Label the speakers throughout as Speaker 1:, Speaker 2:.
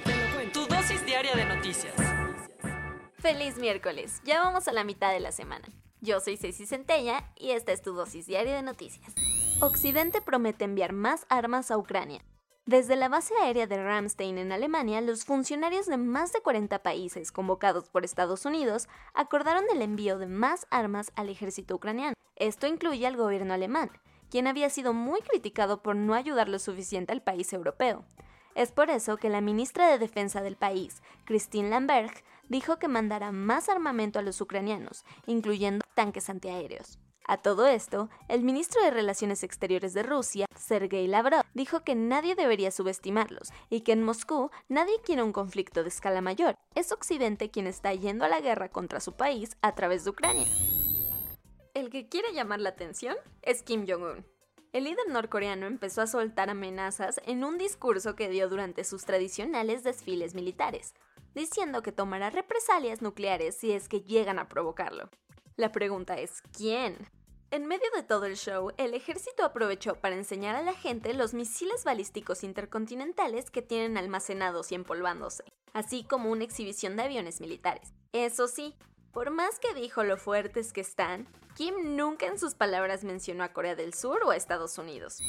Speaker 1: Cuento. Tu dosis diaria de noticias.
Speaker 2: Feliz miércoles. Ya vamos a la mitad de la semana. Yo soy Ceci Centella y esta es tu dosis diaria de noticias. Occidente promete enviar más armas a Ucrania. Desde la base aérea de Ramstein en Alemania, los funcionarios de más de 40 países convocados por Estados Unidos acordaron el envío de más armas al ejército ucraniano. Esto incluye al gobierno alemán, quien había sido muy criticado por no ayudar lo suficiente al país europeo. Es por eso que la ministra de Defensa del país, Christine Lamberg, dijo que mandará más armamento a los ucranianos, incluyendo tanques antiaéreos. A todo esto, el ministro de Relaciones Exteriores de Rusia, Sergei Lavrov, dijo que nadie debería subestimarlos y que en Moscú nadie quiere un conflicto de escala mayor. Es Occidente quien está yendo a la guerra contra su país a través de Ucrania. El que quiere llamar la atención es Kim Jong-un. El líder norcoreano empezó a soltar amenazas en un discurso que dio durante sus tradicionales desfiles militares, diciendo que tomará represalias nucleares si es que llegan a provocarlo. La pregunta es, ¿quién? En medio de todo el show, el ejército aprovechó para enseñar a la gente los misiles balísticos intercontinentales que tienen almacenados y empolvándose, así como una exhibición de aviones militares. Eso sí, por más que dijo lo fuertes que están, Kim nunca en sus palabras mencionó a Corea del Sur o a Estados Unidos.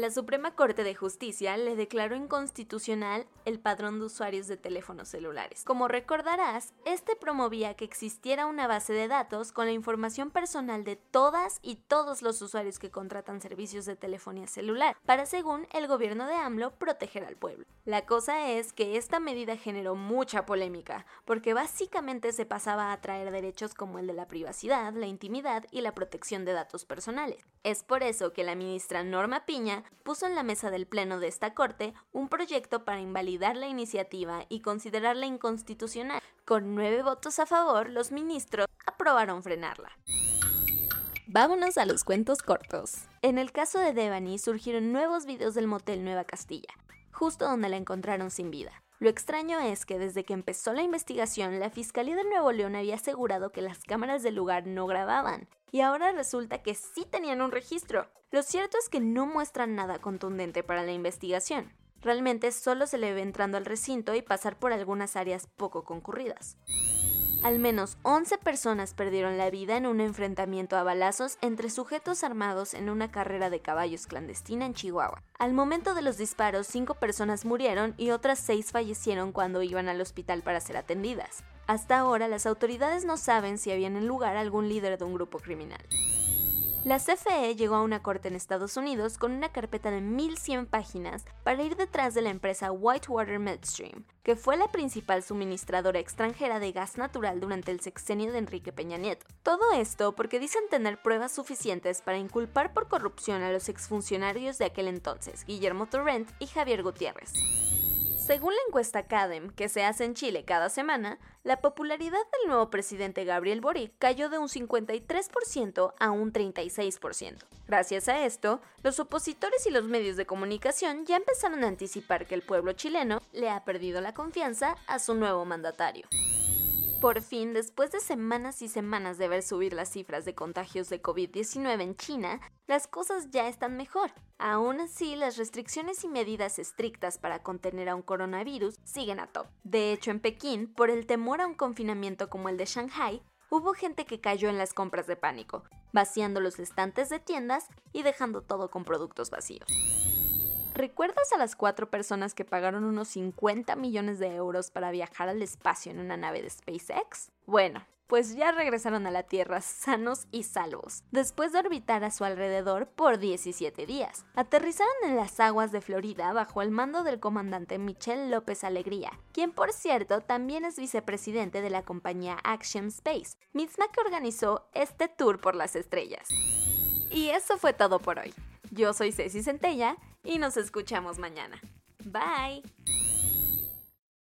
Speaker 2: La Suprema Corte de Justicia le declaró inconstitucional el padrón de usuarios de teléfonos celulares. Como recordarás, este promovía que existiera una base de datos con la información personal de todas y todos los usuarios que contratan servicios de telefonía celular, para según el gobierno de AMLO proteger al pueblo. La cosa es que esta medida generó mucha polémica, porque básicamente se pasaba a traer derechos como el de la privacidad, la intimidad y la protección de datos personales. Es por eso que la ministra Norma Piña puso en la mesa del Pleno de esta Corte un proyecto para invalidar la iniciativa y considerarla inconstitucional. Con nueve votos a favor, los ministros aprobaron frenarla. Vámonos a los cuentos cortos. En el caso de Devani surgieron nuevos videos del motel Nueva Castilla, justo donde la encontraron sin vida. Lo extraño es que desde que empezó la investigación, la Fiscalía de Nuevo León había asegurado que las cámaras del lugar no grababan, y ahora resulta que sí tenían un registro. Lo cierto es que no muestran nada contundente para la investigación. Realmente solo se le ve entrando al recinto y pasar por algunas áreas poco concurridas. Al menos 11 personas perdieron la vida en un enfrentamiento a balazos entre sujetos armados en una carrera de caballos clandestina en Chihuahua. Al momento de los disparos, 5 personas murieron y otras 6 fallecieron cuando iban al hospital para ser atendidas. Hasta ahora, las autoridades no saben si había en el lugar algún líder de un grupo criminal. La CFE llegó a una corte en Estados Unidos con una carpeta de 1.100 páginas para ir detrás de la empresa Whitewater Midstream, que fue la principal suministradora extranjera de gas natural durante el sexenio de Enrique Peña Nieto. Todo esto porque dicen tener pruebas suficientes para inculpar por corrupción a los exfuncionarios de aquel entonces, Guillermo Torrent y Javier Gutiérrez. Según la encuesta CADEM, que se hace en Chile cada semana, la popularidad del nuevo presidente Gabriel Boric cayó de un 53% a un 36%. Gracias a esto, los opositores y los medios de comunicación ya empezaron a anticipar que el pueblo chileno le ha perdido la confianza a su nuevo mandatario. Por fin, después de semanas y semanas de ver subir las cifras de contagios de COVID-19 en China, las cosas ya están mejor. Aún así, las restricciones y medidas estrictas para contener a un coronavirus siguen a top. De hecho, en Pekín, por el temor a un confinamiento como el de Shanghai, hubo gente que cayó en las compras de pánico, vaciando los estantes de tiendas y dejando todo con productos vacíos. ¿Recuerdas a las cuatro personas que pagaron unos 50 millones de euros para viajar al espacio en una nave de SpaceX? Bueno, pues ya regresaron a la Tierra sanos y salvos, después de orbitar a su alrededor por 17 días. Aterrizaron en las aguas de Florida bajo el mando del comandante Michel López Alegría, quien por cierto también es vicepresidente de la compañía Action Space, misma que organizó este tour por las estrellas. Y eso fue todo por hoy. Yo soy Ceci Centella y nos escuchamos mañana. Bye.